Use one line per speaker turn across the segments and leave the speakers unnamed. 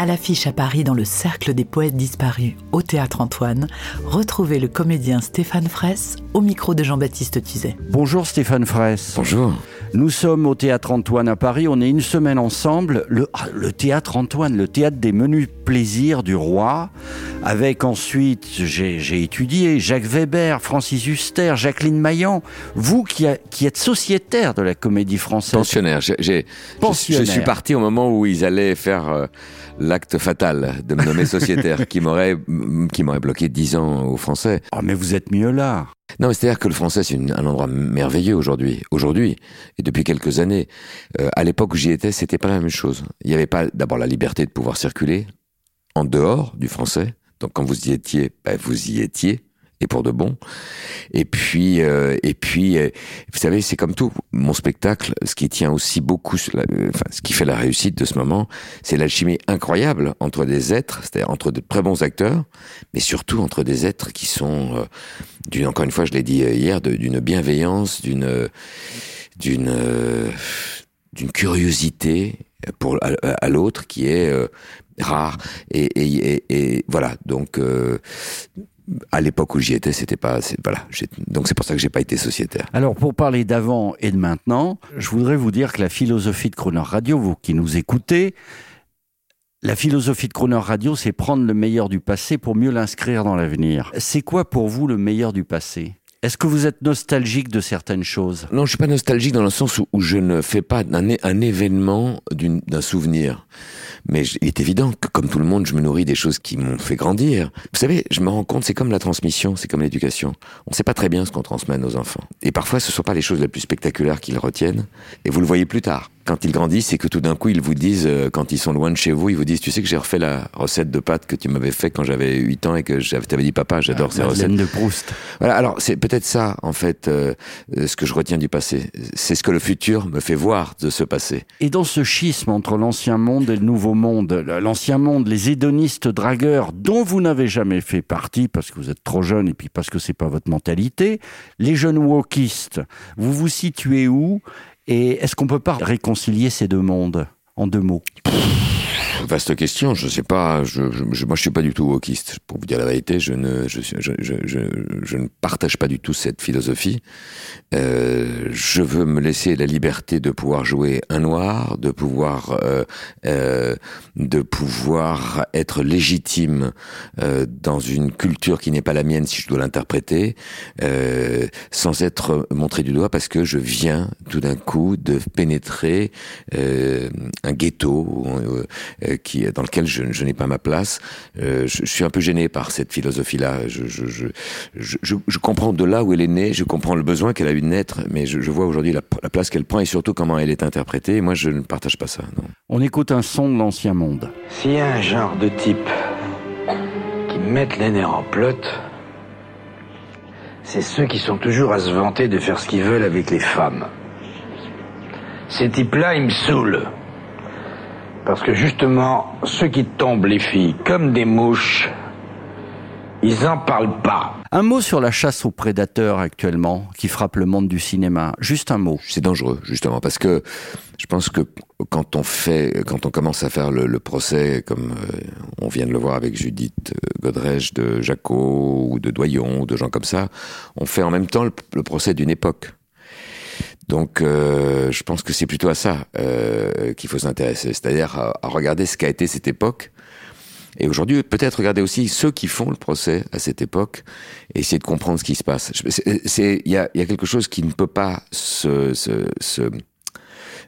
À l'affiche à Paris dans le Cercle des Poètes Disparus au Théâtre Antoine, retrouvez le comédien Stéphane Fraisse au micro de Jean-Baptiste Tuzet.
Bonjour Stéphane Fraisse.
Bonjour.
Nous sommes au Théâtre Antoine à Paris. On est une semaine ensemble. Le, ah, le Théâtre Antoine, le théâtre des menus plaisirs du roi. Avec ensuite, j'ai étudié Jacques Weber, Francis Huster, Jacqueline Maillan. Vous qui, a- qui êtes sociétaire de la comédie française.
Pensionnaire. Je,
Pensionnaire.
je suis parti au moment où ils allaient faire euh, l'acte fatal de me nommer sociétaire, qui m'aurait bloqué 10 ans aux Français.
Ah, mais vous êtes mieux là.
Non, mais c'est-à-dire que le français, c'est un endroit merveilleux aujourd'hui. Aujourd'hui, et depuis quelques années. Euh, à l'époque où j'y étais, c'était pas la même chose. Il n'y avait pas d'abord la liberté de pouvoir circuler en dehors du français. Donc quand vous y étiez, ben, vous y étiez. Et pour de bon. Et puis, euh, et puis, euh, vous savez, c'est comme tout. Mon spectacle, ce qui tient aussi beaucoup, euh, enfin, ce qui fait la réussite de ce moment, c'est l'alchimie incroyable entre des êtres, c'est-à-dire entre de très bons acteurs, mais surtout entre des êtres qui sont, euh, d'une, encore une fois, je l'ai dit hier, d'une bienveillance, d'une, d'une, d'une curiosité pour à, l'autre qui est rare. Et, et, et, et voilà. Donc. À l'époque où j'y étais, c'était pas, voilà. Donc c'est pour ça que j'ai pas été sociétaire.
Alors, pour parler d'avant et de maintenant, je voudrais vous dire que la philosophie de Croner Radio, vous qui nous écoutez, la philosophie de Croner Radio, c'est prendre le meilleur du passé pour mieux l'inscrire dans l'avenir. C'est quoi pour vous le meilleur du passé? Est-ce que vous êtes nostalgique de certaines choses?
Non, je suis pas nostalgique dans le sens où, je ne fais pas un, événement d'un souvenir. Mais il est évident que, comme tout le monde, je me nourris des choses qui m'ont fait grandir. Vous savez, je me rends compte, c'est comme la transmission, c'est comme l'éducation. On ne sait pas très bien ce qu'on transmet à nos enfants. Et parfois, ce ne sont pas les choses les plus spectaculaires qu'ils retiennent. Et vous le voyez plus tard. Quand ils grandissent, c'est que tout d'un coup, ils vous disent, euh, quand ils sont loin de chez vous, ils vous disent, tu sais que j'ai refait la recette de pâtes que tu m'avais fait quand j'avais 8 ans et que j'avais- t'avais dit, papa, j'adore ces recettes.
Madeleine de Proust.
Voilà, alors c'est peut-être ça, en fait, euh, ce que je retiens du passé. C'est ce que le futur me fait voir de ce passé.
Et dans ce schisme entre l'ancien monde et le nouveau monde, l'ancien monde, les hédonistes dragueurs dont vous n'avez jamais fait partie parce que vous êtes trop jeune et puis parce que c'est pas votre mentalité, les jeunes wokistes, vous vous situez où? Et est-ce qu'on peut pas réconcilier ces deux mondes en deux mots?
Vaste question, je sais pas, je, je, moi je suis pas du tout wokiste. Pour vous dire la vérité, je ne, je, je, ne partage pas du tout cette philosophie. Euh, je veux me laisser la liberté de pouvoir jouer un noir, de pouvoir, euh, euh, de pouvoir être légitime euh, dans une culture qui n'est pas la mienne si je dois l'interpréter, euh, sans être montré du doigt parce que je viens tout d'un coup de pénétrer euh, un ghetto qui dans lequel je, je n'ai pas ma place. Euh, je, je suis un peu gêné par cette philosophie-là. Je, je, je, je, je- je comprends de là où elle est née, je comprends le besoin qu'elle a eu de naître, mais je, je vois aujourd'hui la, la place qu'elle prend et surtout comment elle est interprétée. Et moi, je ne partage pas ça. Non.
On écoute un son de l'ancien monde.
S'il y a un genre de type qui mettent les nerfs en plot, c'est ceux qui sont toujours à se vanter de faire ce qu'ils veulent avec les femmes. Ces types-là, ils me saoulent. Parce que justement, ceux qui tombent les filles comme des mouches, ils en parlent pas.
Un mot sur la chasse aux prédateurs actuellement qui frappe le monde du cinéma. Juste un mot.
C'est dangereux, justement, parce que je pense que quand on fait, quand on commence à faire le, le procès, comme euh, on vient de le voir avec Judith euh, Godrèche de Jacot ou de Doyon ou de gens comme ça, on fait en même temps le, le procès d'une époque. Donc, euh, je pense que c'est plutôt à ça euh, qu'il faut s'intéresser, c'est-à-dire à, regarder ce qu'a été cette époque. Et aujourd'hui, peut-être regarder aussi ceux qui font le procès à cette époque et essayer de comprendre ce qui se passe. Il y a, quelque chose qui ne peut pas se, se, se-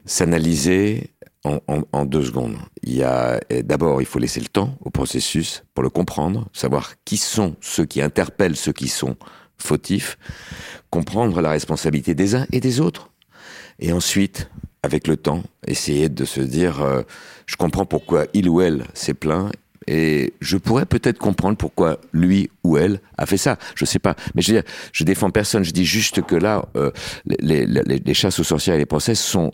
s'analyser en, en, deux secondes. Il y a d'abord, il faut laisser le temps au processus pour le comprendre, savoir qui sont ceux qui interpellent ceux qui sont fautifs, comprendre la responsabilité des uns et des autres, et ensuite, avec le temps, essayer de se dire, euh, je comprends pourquoi il ou elle s'est plaint, Et je pourrais peut-être comprendre pourquoi lui ou elle a fait ça. Je sais pas. Mais je veux défends personne. Je dis juste que là, euh, les, chasses aux sorcières et les procès sont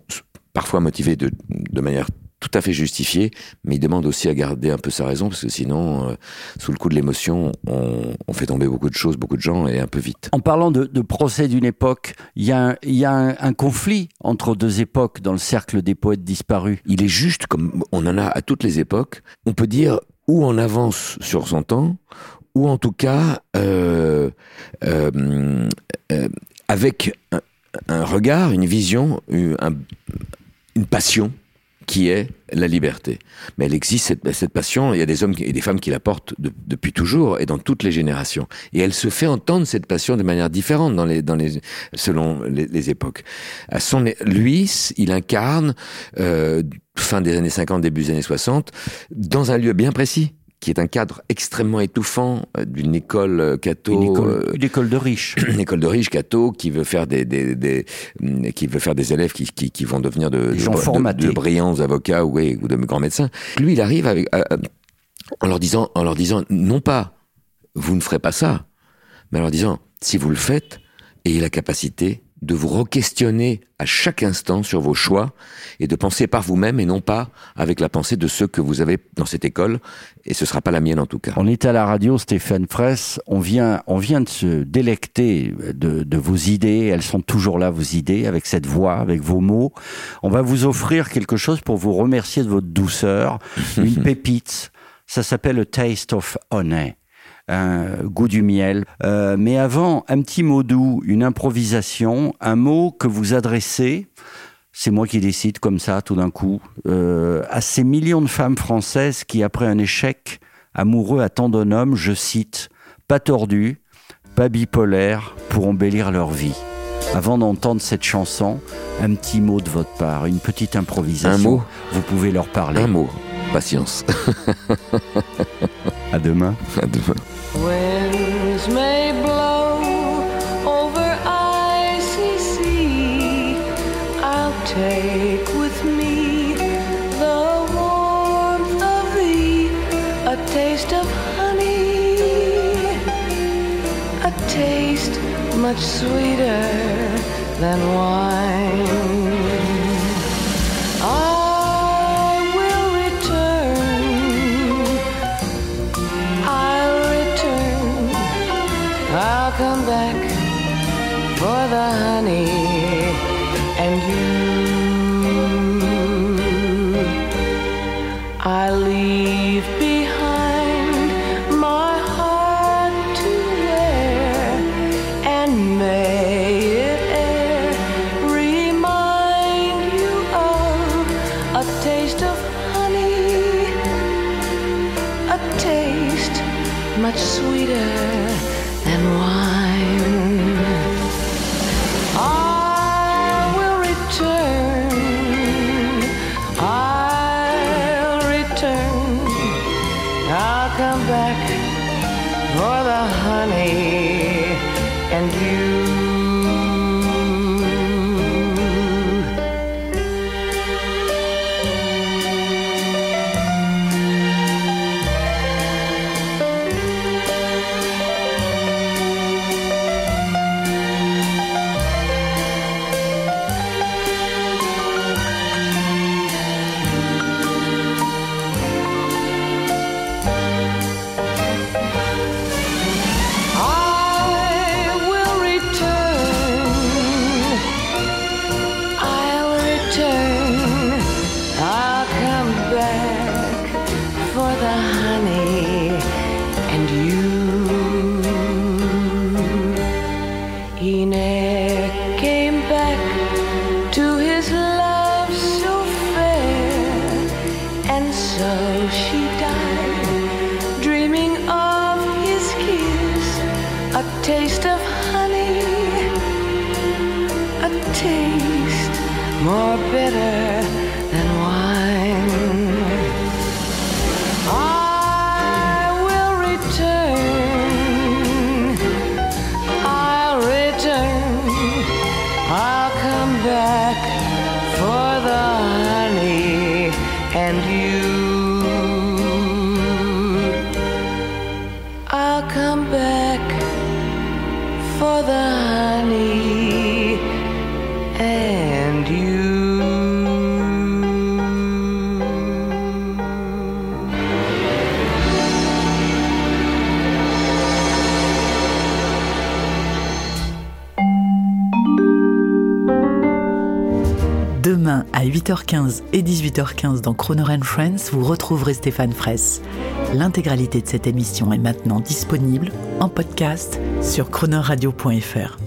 parfois motivés de, de manière tout à fait justifié, mais il demande aussi à garder un peu sa raison, parce que sinon, euh, sous le coup de l'émotion, on, on, fait tomber beaucoup de choses, beaucoup de gens, et un peu vite.
En parlant de, de procès d'une époque, il y a, un, y a un, un, conflit entre deux époques dans le cercle des poètes disparus.
Il est juste, comme on en a à toutes les époques, on peut dire ou on avance sur son temps, ou en tout cas euh, euh, avec un, un, regard, une vision, un, une passion qui est la liberté. Mais elle existe, cette, cette, passion, il y a des hommes et des femmes qui la portent de, depuis toujours et dans toutes les générations. Et elle se fait entendre, cette passion, de manière différente dans les, dans les, selon les, les époques. À son, lui, il incarne, euh, fin des années 50, début des années 60, dans un lieu bien précis qui est un cadre extrêmement étouffant euh, d'une école catho,
une école, euh, une école de riches,
une école de riches catho qui veut faire des, des, des, mm, qui veut faire des élèves qui, qui, qui vont devenir de,
de,
de, de, brillants avocats ou, ou de grands médecins. Lui, il arrive avec, euh, en leur disant, en leur disant, non pas, vous ne ferez pas ça, mais en leur disant, si vous le faites, ayez la capacité de vous re-questionner à chaque instant sur vos choix et de penser par vous-même et non pas avec la pensée de ceux que vous avez dans cette école et ce sera pas la mienne en tout cas.
On est à la radio Stéphane Fraisse, on vient on vient de se délecter de, de vos idées, elles sont toujours là vos idées avec cette voix, avec vos mots. On va vous offrir quelque chose pour vous remercier de votre douceur, une pépite. Ça s'appelle A Taste of Honey un goût du miel. Euh, mais avant, un petit mot doux, une improvisation, un mot que vous adressez, c'est moi qui décide comme ça tout d'un coup, euh, à ces millions de femmes françaises qui, après un échec amoureux à tant d'hommes, je cite, pas tordus, pas bipolaires, pour embellir leur vie. Avant d'entendre cette chanson, un petit mot de votre part, une petite improvisation.
Un mot?
Vous pouvez leur parler.
Un mot. Patience.
à demain.
À demain.
Winds may blow over icy sea. I'll take with me the warmth of thee, a taste of honey, a taste much sweeter than wine. Sweeter more bitter than wine.
Demain à 8h15 et 18h15 dans Croner Friends, vous retrouverez Stéphane Fraisse. L'intégralité de cette émission est maintenant disponible en podcast sur chronoradio.fr.